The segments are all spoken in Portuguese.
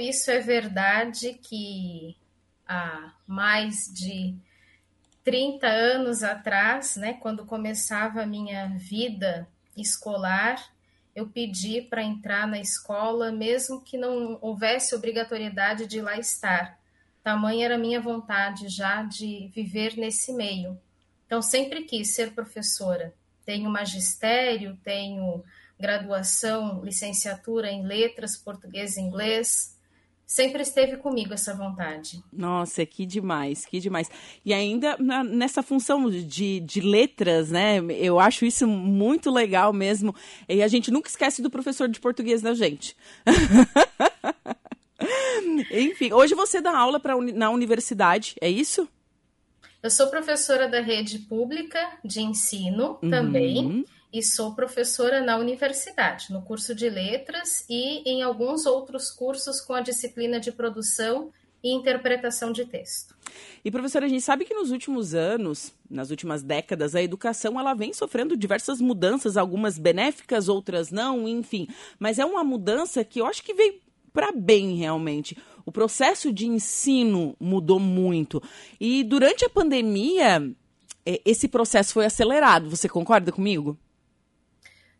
isso é verdade que há mais de 30 anos atrás, né, quando começava a minha vida escolar, eu pedi para entrar na escola, mesmo que não houvesse obrigatoriedade de lá estar. Tamanha era minha vontade já de viver nesse meio. Então, sempre quis ser professora. Tenho magistério, tenho graduação, licenciatura em letras, português e inglês. Sempre esteve comigo essa vontade. Nossa, que demais, que demais. E ainda na, nessa função de, de letras, né? Eu acho isso muito legal mesmo. E a gente nunca esquece do professor de português da gente. Enfim, hoje você dá aula pra, na universidade, é isso? Eu sou professora da rede pública de ensino uhum. também e sou professora na universidade, no curso de letras e em alguns outros cursos com a disciplina de produção e interpretação de texto. E professora, a gente sabe que nos últimos anos, nas últimas décadas, a educação ela vem sofrendo diversas mudanças, algumas benéficas, outras não, enfim. Mas é uma mudança que eu acho que veio para bem realmente. O processo de ensino mudou muito. E durante a pandemia, é, esse processo foi acelerado. Você concorda comigo?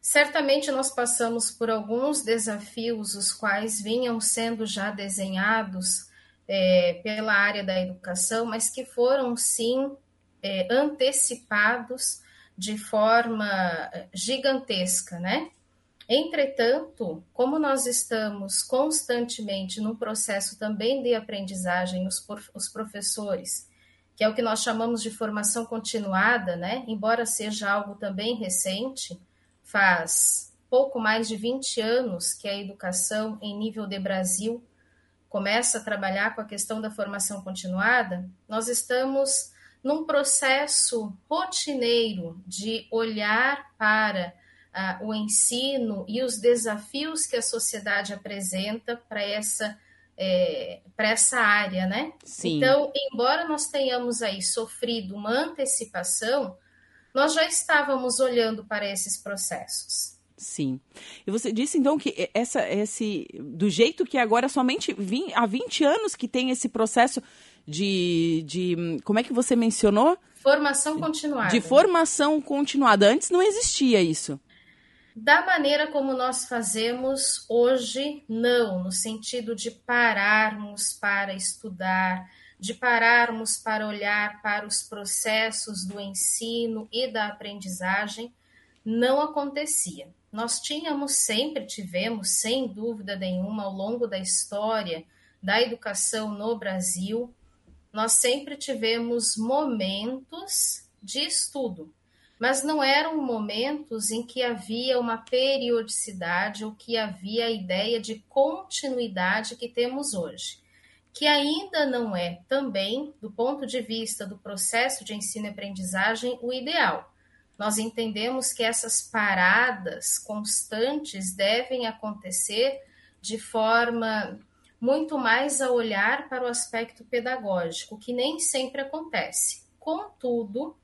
Certamente nós passamos por alguns desafios, os quais vinham sendo já desenhados é, pela área da educação, mas que foram sim é, antecipados de forma gigantesca, né? Entretanto, como nós estamos constantemente num processo também de aprendizagem, os, os professores, que é o que nós chamamos de formação continuada, né? Embora seja algo também recente, faz pouco mais de 20 anos que a educação em nível de Brasil começa a trabalhar com a questão da formação continuada, nós estamos num processo rotineiro de olhar para uh, o ensino e os desafios que a sociedade apresenta para essa é, para essa área, né? Sim. Então, embora nós tenhamos aí sofrido uma antecipação, nós já estávamos olhando para esses processos. Sim. E você disse então que essa, esse, do jeito que agora somente vim, há 20 anos que tem esse processo de, de. Como é que você mencionou? Formação continuada. De formação continuada. Antes não existia isso. Da maneira como nós fazemos hoje, não, no sentido de pararmos para estudar, de pararmos para olhar para os processos do ensino e da aprendizagem, não acontecia. Nós tínhamos, sempre tivemos, sem dúvida nenhuma, ao longo da história da educação no Brasil, nós sempre tivemos momentos de estudo, mas não eram momentos em que havia uma periodicidade ou que havia a ideia de continuidade que temos hoje que ainda não é também, do ponto de vista do processo de ensino e aprendizagem, o ideal. Nós entendemos que essas paradas constantes devem acontecer de forma muito mais a olhar para o aspecto pedagógico, que nem sempre acontece. Contudo,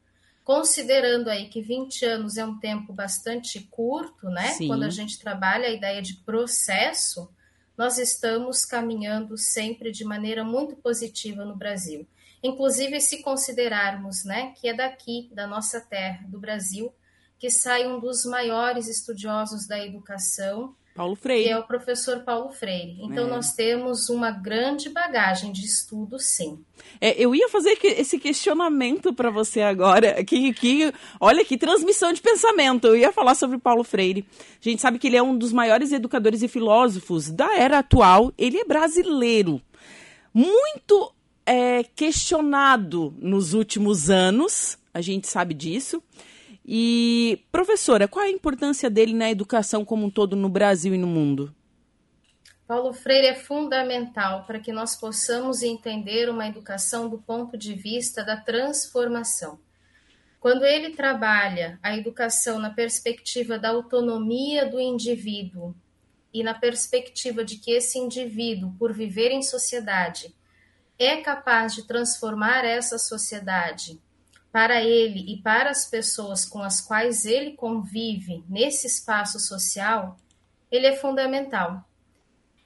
considerando aí que 20 anos é um tempo bastante curto, né? Sim. Quando a gente trabalha a ideia de processo, nós estamos caminhando sempre de maneira muito positiva no Brasil. Inclusive, se considerarmos né, que é daqui, da nossa terra, do Brasil, que sai um dos maiores estudiosos da educação, Paulo Freire. Que é o professor Paulo Freire. Então, é. nós temos uma grande bagagem de estudo, sim. É, eu ia fazer esse questionamento para você agora. Que, que, olha que transmissão de pensamento. Eu ia falar sobre Paulo Freire. A gente sabe que ele é um dos maiores educadores e filósofos da era atual. Ele é brasileiro. Muito é, questionado nos últimos anos. A gente sabe disso. E, professora, qual é a importância dele na educação como um todo no Brasil e no mundo? Paulo Freire é fundamental para que nós possamos entender uma educação do ponto de vista da transformação. Quando ele trabalha a educação na perspectiva da autonomia do indivíduo e na perspectiva de que esse indivíduo, por viver em sociedade, é capaz de transformar essa sociedade para ele e para as pessoas com as quais ele convive nesse espaço social, ele é fundamental.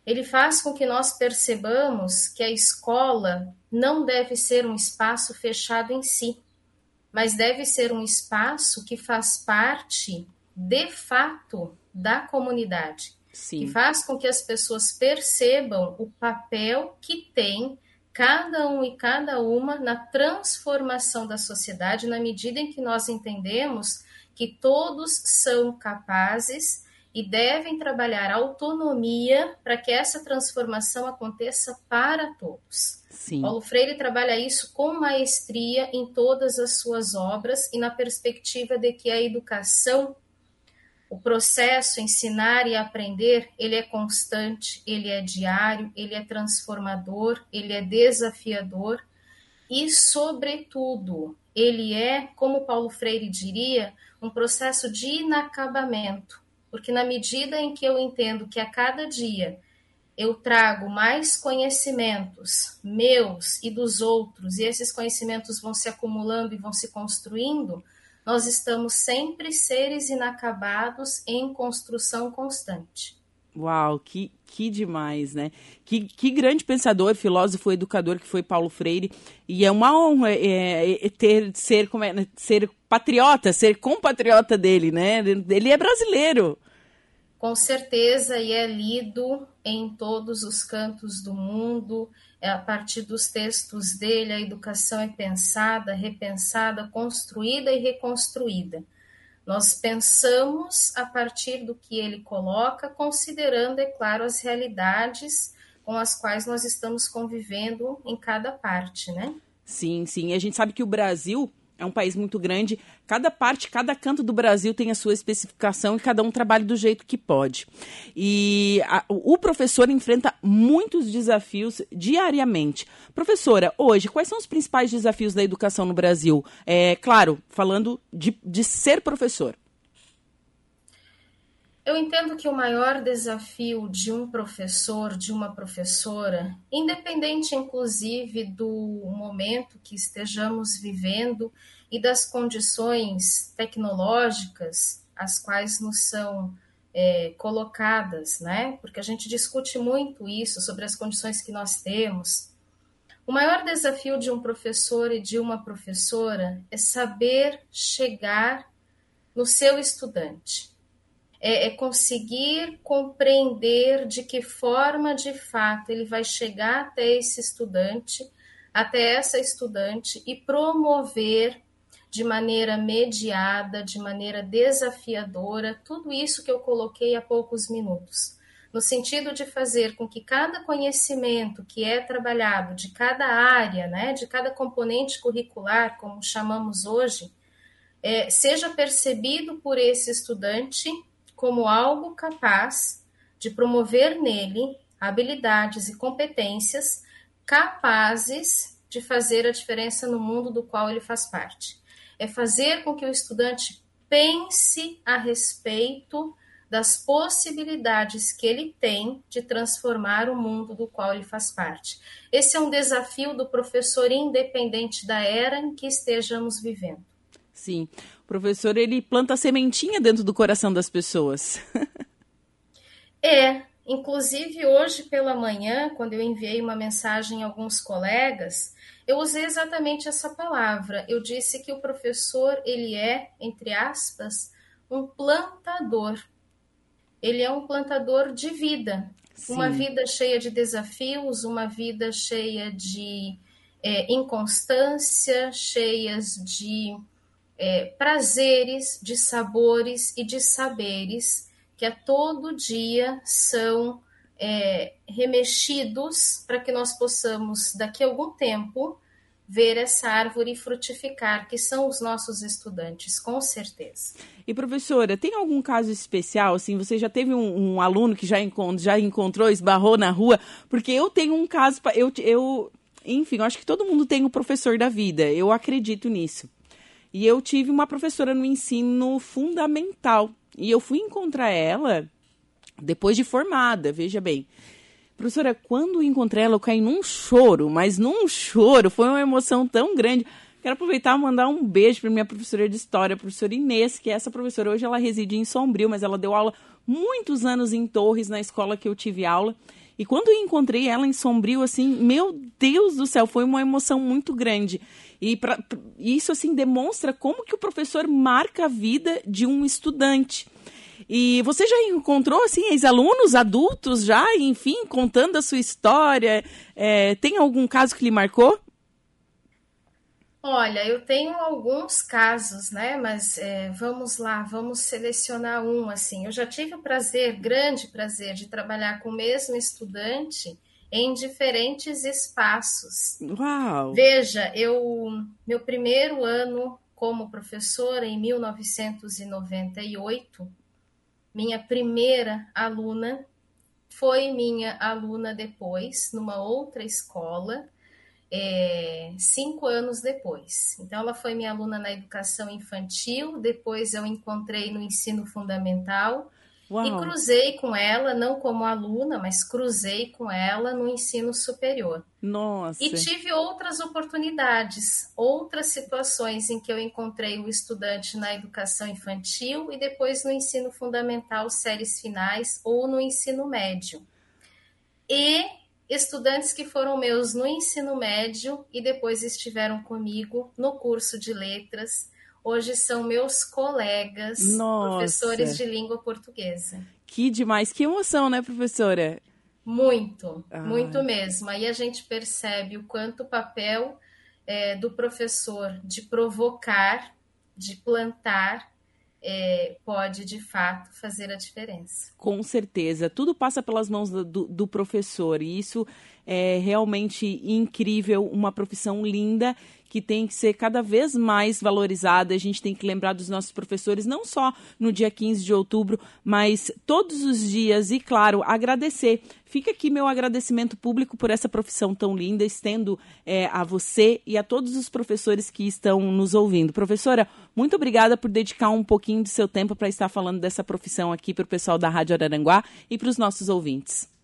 ele faz com que nós percebamos que a escola não deve ser um espaço fechado em si, mas deve ser um espaço que faz parte, de fato, da comunidade. Sim. Que faz com que as pessoas percebam o papel que tem cada um e cada uma na transformação da sociedade, na medida em que nós entendemos que todos são capazes e devem trabalhar autonomia para que essa transformação aconteça para todos. Sim. Paulo Freire trabalha isso com maestria em todas as suas obras e na perspectiva de que a educação, o processo ensinar e aprender, ele é constante, ele é diário, ele é transformador, ele é desafiador e, sobretudo, ele é, como Paulo Freire diria, um processo de inacabamento. Porque na medida em que eu entendo que a cada dia eu trago mais conhecimentos meus e dos outros, e esses conhecimentos vão se acumulando e vão se construindo, nós estamos sempre seres inacabados em construção constante. Uau, que, que demais, né? Que, que grande pensador, filósofo, educador que foi Paulo Freire. E é uma honra é, é, ter, ser, como é, ser patriota, ser compatriota dele, né? Ele é brasileiro. Com certeza, e é lido em todos os cantos do mundo. É a partir dos textos dele, a educação é pensada, repensada, construída e reconstruída. Nós pensamos a partir do que ele coloca, considerando, é claro, as realidades com as quais nós estamos convivendo em cada parte, né? Sim, sim. E a gente sabe que o Brasil é um país muito grande. Cada parte, cada canto do Brasil tem a sua especificação e cada um trabalha do jeito que pode. E a, o professor enfrenta muitos desafios diariamente. Professora, hoje, quais são os principais desafios da educação no Brasil? É, claro, falando de, de ser professor. Eu entendo que o maior desafio de um professor, de uma professora, independente inclusive do momento que estejamos vivendo e das condições tecnológicas às quais nos são é, colocadas, né? Porque a gente discute muito isso sobre as condições que nós temos. O maior desafio de um professor e de uma professora é saber chegar no seu estudante é, é conseguir compreender de que forma, de fato, ele vai chegar até esse estudante, até essa estudante e promover de maneira mediada, de maneira desafiadora, tudo isso que eu coloquei há poucos minutos. No sentido de fazer com que cada conhecimento que é trabalhado de cada área, né, de cada componente curricular, como chamamos hoje, é, seja percebido por esse estudante como algo capaz de promover nele habilidades e competências capazes de fazer a diferença no mundo do qual ele faz parte. É fazer com que o estudante pense a respeito das possibilidades que ele tem de transformar o mundo do qual ele faz parte. Esse é um desafio do professor independente da era em que estejamos vivendo. Sim. O professor, ele planta sementinha dentro do coração das pessoas. é. Inclusive, hoje pela manhã, quando eu enviei uma mensagem a alguns colegas, eu usei exatamente essa palavra. Eu disse que o professor, ele é, entre aspas, um plantador. Ele é um plantador de vida. Sim. Uma vida cheia de desafios, uma vida cheia de é, inconstância, cheias de é, prazeres, de sabores e de saberes que a todo dia são é, remexidos para que nós possamos, daqui a algum tempo, ver essa árvore frutificar, que são os nossos estudantes, com certeza. E professora, tem algum caso especial? Assim, você já teve um, um aluno que já, encont já encontrou, esbarrou na rua? Porque eu tenho um caso, eu, eu, enfim, eu acho que todo mundo tem o um professor da vida. Eu acredito nisso. E eu tive uma professora no ensino fundamental. E eu fui encontrar ela depois de formada, veja bem. Professora, quando encontrei ela, eu caí num choro, mas num choro, foi uma emoção tão grande. Quero aproveitar e mandar um beijo para minha professora de história, a professora Inês, que é essa professora hoje ela reside em Sombrio, mas ela deu aula muitos anos em Torres, na escola que eu tive aula. E quando eu encontrei ela em Sombrio, assim, meu Deus do céu, foi uma emoção muito grande. E pra, isso, assim, demonstra como que o professor marca a vida de um estudante. E você já encontrou, assim, ex-alunos, adultos já, enfim, contando a sua história? É, tem algum caso que lhe marcou? Olha, eu tenho alguns casos, né? Mas é, vamos lá, vamos selecionar um assim. Eu já tive o prazer, grande prazer, de trabalhar com o mesmo estudante em diferentes espaços. Uau! Veja, eu meu primeiro ano como professora em 1998, minha primeira aluna foi minha aluna depois numa outra escola é, cinco anos depois. Então, ela foi minha aluna na educação infantil, depois eu encontrei no ensino fundamental Uau. e cruzei com ela, não como aluna, mas cruzei com ela no ensino superior. Nossa! E tive outras oportunidades, outras situações em que eu encontrei o estudante na educação infantil e depois no ensino fundamental, séries finais ou no ensino médio. E estudantes que foram meus no ensino médio e depois estiveram comigo no curso de letras. Hoje são meus colegas, Nossa. professores de língua portuguesa. Que demais, que emoção, né, professora? Muito, ah. muito mesmo. Aí a gente percebe o quanto o papel é, do professor de provocar, de plantar, é, pode de fato fazer a diferença. Com certeza. Tudo passa pelas mãos do, do, professor e isso é realmente incrível, uma profissão linda que tem que ser cada vez mais valorizada. A gente tem que lembrar dos nossos professores, não só no dia 15 de outubro, mas todos os dias e, claro, agradecer. Fica aqui meu agradecimento público por essa profissão tão linda, estendo é, a você e a todos os professores que estão nos ouvindo. Professora, muito obrigada por dedicar um pouquinho do seu tempo para estar falando dessa profissão aqui para o pessoal da Rádio Araranguá e para os nossos ouvintes.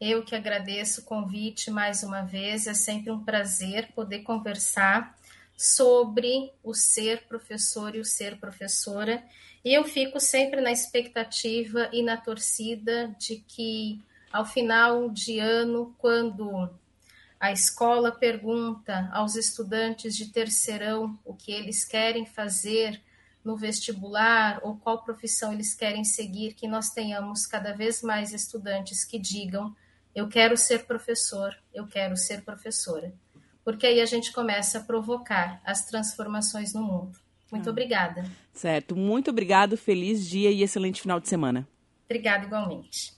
Eu que agradeço o convite mais uma vez, é sempre um prazer poder conversar sobre o ser professor e o ser professora. E eu fico sempre na expectativa e na torcida de que, ao final de ano, quando a escola pergunta aos estudantes de terceirão o que eles querem fazer no vestibular ou qual profissão eles querem seguir, que nós tenhamos cada vez mais estudantes que digam eu quero ser professor, eu quero ser professora. Porque aí a gente começa a provocar as transformações no mundo. Muito ah. obrigada. Certo, muito obrigado, feliz dia e excelente final de semana. Obrigada igualmente.